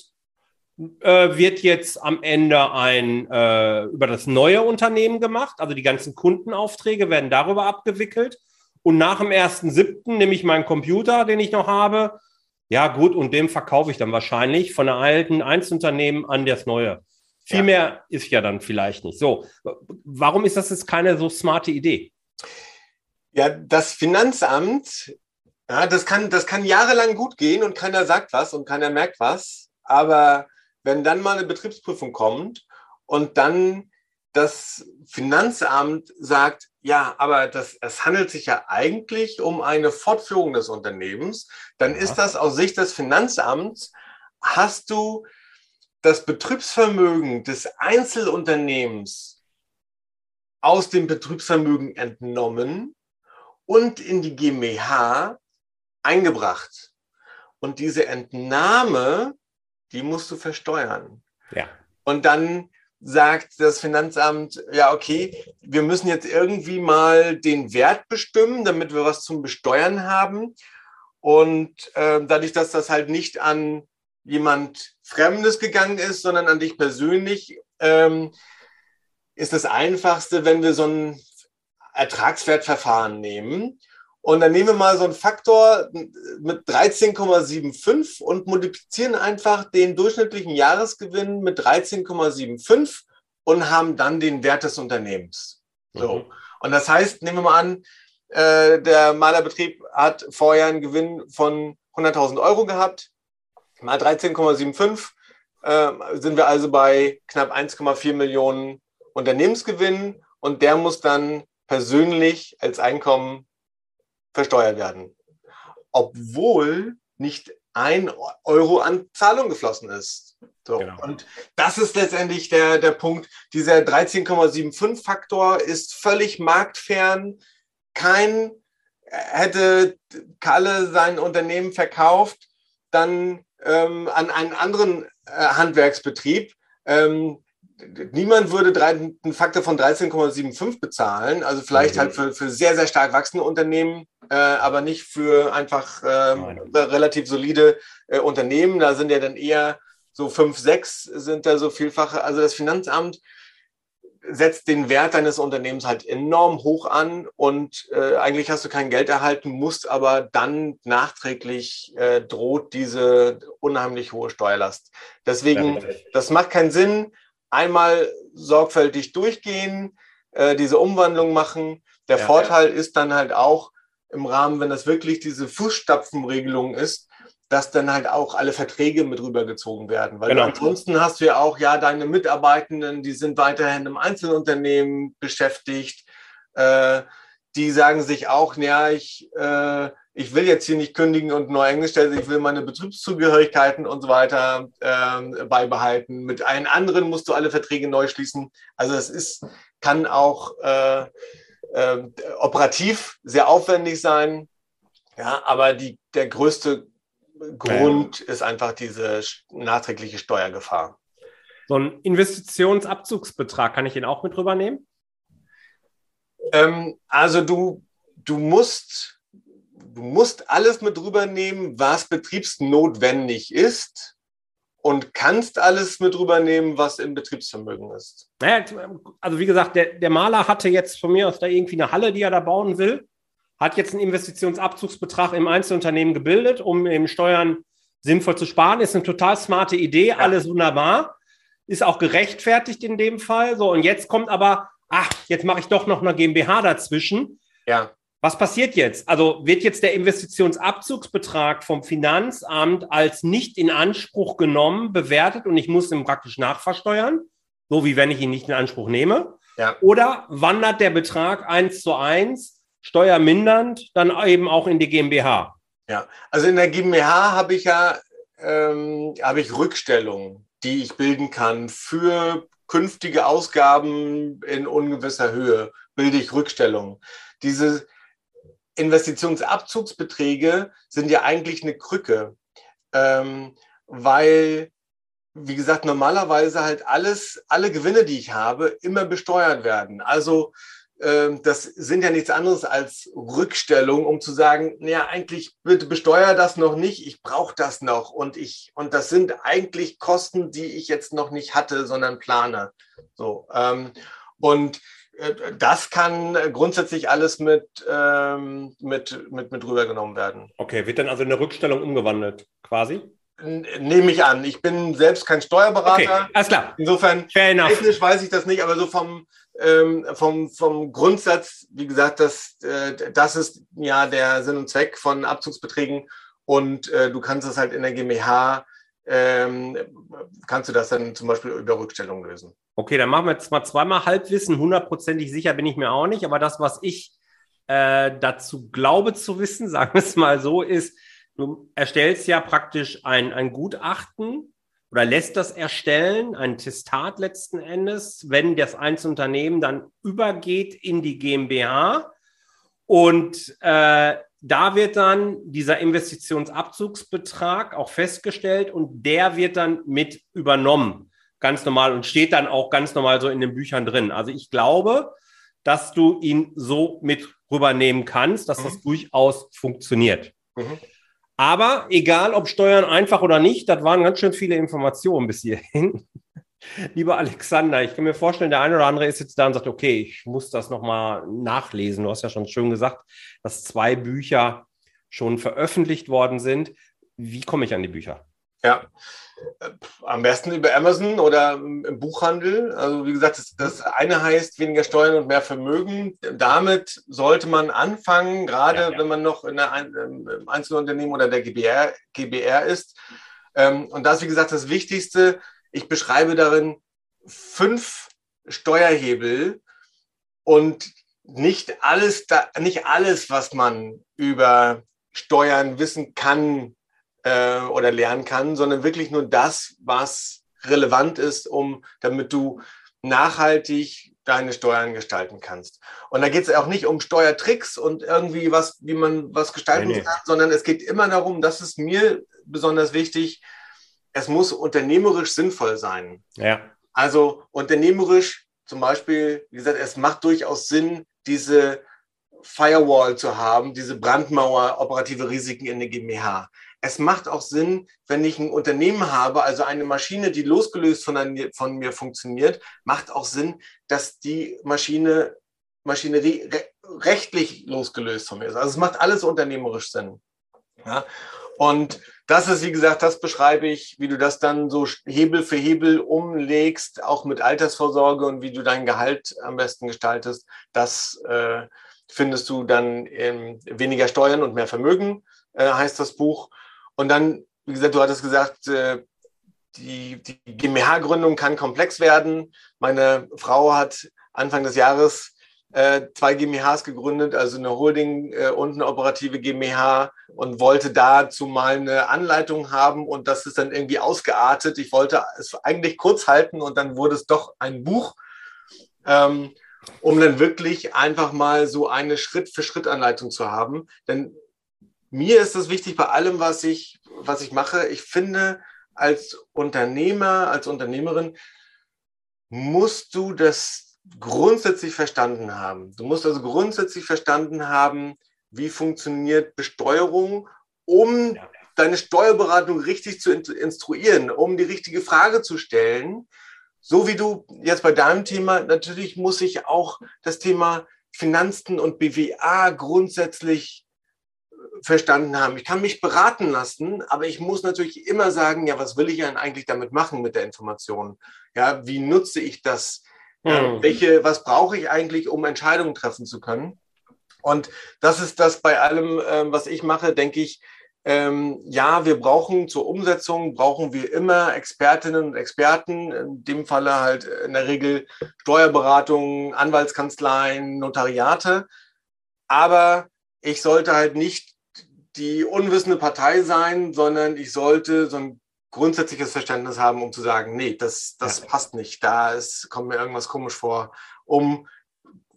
äh, wird jetzt am Ende ein äh, über das neue Unternehmen gemacht. Also die ganzen Kundenaufträge werden darüber abgewickelt. Und nach dem 1.7. nehme ich meinen Computer, den ich noch habe. Ja, gut, und dem verkaufe ich dann wahrscheinlich von der alten Einzelunternehmen an das neue. Viel ja. mehr ist ja dann vielleicht nicht. So, warum ist das jetzt keine so smarte Idee? Ja, das Finanzamt, ja, das kann, das kann jahrelang gut gehen und keiner sagt was und keiner merkt was. Aber wenn dann mal eine Betriebsprüfung kommt und dann das Finanzamt sagt, ja, aber das, es handelt sich ja eigentlich um eine Fortführung des Unternehmens, dann ist das aus Sicht des Finanzamts, hast du das Betriebsvermögen des Einzelunternehmens aus dem Betriebsvermögen entnommen und in die GmbH eingebracht. Und diese Entnahme die musst du versteuern. Ja. Und dann sagt das Finanzamt, ja, okay, wir müssen jetzt irgendwie mal den Wert bestimmen, damit wir was zum Besteuern haben. Und äh, dadurch, dass das halt nicht an jemand Fremdes gegangen ist, sondern an dich persönlich, ähm, ist das Einfachste, wenn wir so ein Ertragswertverfahren nehmen und dann nehmen wir mal so einen Faktor mit 13,75 und multiplizieren einfach den durchschnittlichen Jahresgewinn mit 13,75 und haben dann den Wert des Unternehmens. So. Mhm. Und das heißt, nehmen wir mal an, äh, der Malerbetrieb hat vorher einen Gewinn von 100.000 Euro gehabt. Mal 13,75 äh, sind wir also bei knapp 1,4 Millionen Unternehmensgewinn und der muss dann persönlich als Einkommen versteuert werden. Obwohl nicht ein Euro an Zahlung geflossen ist. So. Genau. Und das ist letztendlich der, der Punkt. Dieser 13,75 Faktor ist völlig marktfern. Kein hätte Kalle sein Unternehmen verkauft, dann ähm, an einen anderen äh, Handwerksbetrieb. Ähm, niemand würde einen Faktor von 13,75 bezahlen. Also vielleicht mhm. halt für, für sehr, sehr stark wachsende Unternehmen, äh, aber nicht für einfach äh, relativ solide äh, Unternehmen. Da sind ja dann eher so fünf, sechs sind da so vielfache. Also das Finanzamt setzt den Wert deines Unternehmens halt enorm hoch an und äh, eigentlich hast du kein Geld erhalten, musst aber dann nachträglich äh, droht diese unheimlich hohe Steuerlast. Deswegen, das macht keinen Sinn einmal sorgfältig durchgehen, äh, diese Umwandlung machen. Der ja, Vorteil ja. ist dann halt auch im Rahmen, wenn das wirklich diese Fußstapfenregelung ist, dass dann halt auch alle Verträge mit rübergezogen werden. Weil genau. ansonsten hast du ja auch, ja, deine Mitarbeitenden, die sind weiterhin im Einzelunternehmen beschäftigt. Äh, die sagen sich auch, ja, ich äh, ich will jetzt hier nicht kündigen und neu eingestellt, ich will meine Betriebszugehörigkeiten und so weiter äh, beibehalten. Mit allen anderen musst du alle Verträge neu schließen. Also es ist, kann auch äh, äh, operativ sehr aufwendig sein. Ja, aber die, der größte Grund ja. ist einfach diese nachträgliche Steuergefahr. So ein Investitionsabzugsbetrag, kann ich den auch mit rübernehmen? Ähm, also du, du musst du musst alles mit rübernehmen, was betriebsnotwendig ist und kannst alles mit rübernehmen, was im Betriebsvermögen ist. Naja, also wie gesagt, der, der Maler hatte jetzt von mir aus da irgendwie eine Halle, die er da bauen will, hat jetzt einen Investitionsabzugsbetrag im Einzelunternehmen gebildet, um eben Steuern sinnvoll zu sparen. Ist eine total smarte Idee, ja. alles wunderbar. Ist auch gerechtfertigt in dem Fall. So, und jetzt kommt aber ach, jetzt mache ich doch noch eine GmbH dazwischen. Ja. Was passiert jetzt? Also wird jetzt der Investitionsabzugsbetrag vom Finanzamt als nicht in Anspruch genommen, bewertet und ich muss ihn praktisch nachversteuern, so wie wenn ich ihn nicht in Anspruch nehme? Ja. Oder wandert der Betrag eins zu eins, steuermindernd, dann eben auch in die GmbH? Ja, also in der GmbH habe ich ja ähm, habe ich Rückstellungen, die ich bilden kann für künftige Ausgaben in ungewisser Höhe, bilde ich Rückstellungen. Diese Investitionsabzugsbeträge sind ja eigentlich eine Krücke, ähm, weil, wie gesagt, normalerweise halt alles, alle Gewinne, die ich habe, immer besteuert werden. Also ähm, das sind ja nichts anderes als Rückstellung, um zu sagen, naja, eigentlich bitte besteuere das noch nicht, ich brauche das noch und ich und das sind eigentlich Kosten, die ich jetzt noch nicht hatte, sondern plane. So ähm, und das kann grundsätzlich alles mit, ähm, mit, mit, mit rübergenommen werden. Okay, wird dann also eine Rückstellung umgewandelt, quasi? Nehme ich an. Ich bin selbst kein Steuerberater. Okay, alles klar. Insofern, technisch weiß ich das nicht, aber so vom, ähm, vom, vom Grundsatz, wie gesagt, das, äh, das ist ja der Sinn und Zweck von Abzugsbeträgen und äh, du kannst es halt in der GmbH, ähm, kannst du das dann zum Beispiel über Rückstellung lösen. Okay, dann machen wir jetzt mal zweimal Halbwissen. Hundertprozentig sicher bin ich mir auch nicht, aber das, was ich äh, dazu glaube zu wissen, sagen wir es mal so, ist, du erstellst ja praktisch ein, ein Gutachten oder lässt das erstellen, ein Testat letzten Endes, wenn das Einzelunternehmen dann übergeht in die GmbH. Und äh, da wird dann dieser Investitionsabzugsbetrag auch festgestellt und der wird dann mit übernommen ganz normal und steht dann auch ganz normal so in den Büchern drin. Also ich glaube, dass du ihn so mit rübernehmen kannst, dass mhm. das durchaus funktioniert. Mhm. Aber egal, ob Steuern einfach oder nicht, das waren ganz schön viele Informationen bis hierhin. Lieber Alexander, ich kann mir vorstellen, der eine oder andere ist jetzt da und sagt, okay, ich muss das nochmal nachlesen. Du hast ja schon schön gesagt, dass zwei Bücher schon veröffentlicht worden sind. Wie komme ich an die Bücher? Ja, am besten über Amazon oder im Buchhandel. Also wie gesagt, das, das, eine heißt weniger Steuern und mehr Vermögen. Damit sollte man anfangen, gerade ja, ja. wenn man noch in im Einzelunternehmen oder der GBR, GBR ist. Ähm, und das ist, wie gesagt, das Wichtigste. Ich beschreibe darin fünf Steuerhebel und nicht alles, nicht alles, was man über Steuern wissen kann, äh, oder lernen kann, sondern wirklich nur das, was relevant ist, um damit du nachhaltig deine Steuern gestalten kannst. Und da geht es auch nicht um Steuertricks und irgendwie was, wie man was gestalten nee, nee. kann, sondern es geht immer darum, das ist mir besonders wichtig, es muss unternehmerisch sinnvoll sein. Ja. Also unternehmerisch zum Beispiel, wie gesagt, es macht durchaus Sinn, diese Firewall zu haben, diese Brandmauer operative Risiken in der GmbH es macht auch Sinn, wenn ich ein Unternehmen habe, also eine Maschine, die losgelöst von, ein, von mir funktioniert, macht auch Sinn, dass die Maschine, Maschinerie re rechtlich losgelöst von mir ist. Also es macht alles unternehmerisch Sinn. Ja? Und das ist, wie gesagt, das beschreibe ich, wie du das dann so Hebel für Hebel umlegst, auch mit Altersvorsorge und wie du dein Gehalt am besten gestaltest. Das äh, findest du dann in weniger Steuern und mehr Vermögen, äh, heißt das Buch. Und dann, wie gesagt, du hattest gesagt, äh, die, die GmbH-Gründung kann komplex werden. Meine Frau hat Anfang des Jahres zwei GmbHs gegründet, also eine Holding äh, und eine operative GmbH und wollte dazu mal eine Anleitung haben und das ist dann irgendwie ausgeartet. Ich wollte es eigentlich kurz halten und dann wurde es doch ein Buch, ähm, um dann wirklich einfach mal so eine Schritt-für-Schritt-Anleitung zu haben. Denn mir ist es wichtig bei allem, was ich, was ich mache. Ich finde, als Unternehmer, als Unternehmerin musst du das grundsätzlich verstanden haben. Du musst also grundsätzlich verstanden haben, wie funktioniert Besteuerung, um deine Steuerberatung richtig zu instruieren, um die richtige Frage zu stellen. So wie du jetzt bei deinem Thema, natürlich muss ich auch das Thema Finanzen und BWA grundsätzlich verstanden haben. Ich kann mich beraten lassen, aber ich muss natürlich immer sagen, ja, was will ich denn eigentlich damit machen mit der Information? Ja, wie nutze ich das? Mhm. welche, was brauche ich eigentlich, um Entscheidungen treffen zu können? Und das ist das bei allem, äh, was ich mache, denke ich, ähm, ja, wir brauchen zur Umsetzung, brauchen wir immer Expertinnen und Experten, in dem Falle halt in der Regel Steuerberatungen, Anwaltskanzleien, Notariate. Aber ich sollte halt nicht die unwissende Partei sein, sondern ich sollte so ein grundsätzliches Verständnis haben, um zu sagen, nee, das, das ja. passt nicht, da ist, kommt mir irgendwas komisch vor, um,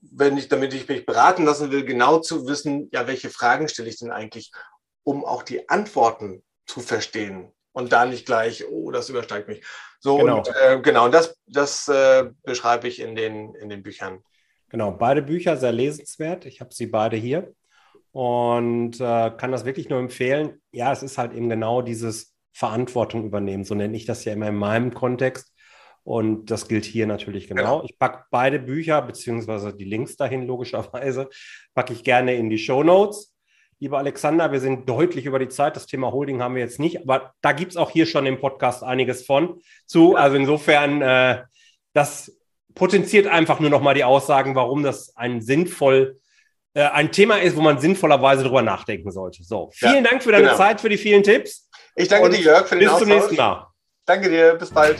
wenn ich, damit ich mich beraten lassen will, genau zu wissen, ja, welche Fragen stelle ich denn eigentlich, um auch die Antworten zu verstehen und da nicht gleich, oh, das übersteigt mich. So, genau. und äh, genau, das, das äh, beschreibe ich in den, in den Büchern. Genau, beide Bücher sehr lesenswert. Ich habe sie beide hier und äh, kann das wirklich nur empfehlen. Ja, es ist halt eben genau dieses Verantwortung übernehmen. So nenne ich das ja immer in meinem Kontext. Und das gilt hier natürlich genau. genau. Ich packe beide Bücher, beziehungsweise die Links dahin logischerweise, packe ich gerne in die Show Notes. Lieber Alexander, wir sind deutlich über die Zeit. Das Thema Holding haben wir jetzt nicht, aber da gibt es auch hier schon im Podcast einiges von zu. Also insofern, äh, das potenziert einfach nur nochmal die Aussagen, warum das ein sinnvoll äh, ein Thema ist, wo man sinnvollerweise drüber nachdenken sollte. So, vielen ja, Dank für deine genau. Zeit, für die vielen Tipps. Ich danke dir, Jörg, für den Bis Austausch. zum nächsten Mal. Danke dir, bis bald.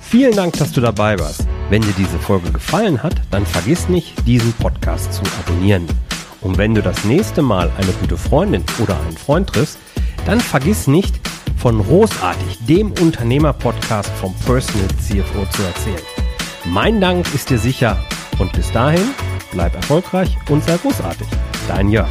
Vielen Dank, dass du dabei warst. Wenn dir diese Folge gefallen hat, dann vergiss nicht, diesen Podcast zu abonnieren. Und wenn du das nächste Mal eine gute Freundin oder einen Freund triffst, dann vergiss nicht, von Großartig, dem Unternehmer-Podcast vom Personal CFO zu erzählen. Mein Dank ist dir sicher und bis dahin bleib erfolgreich und sei großartig. Dein Jörg.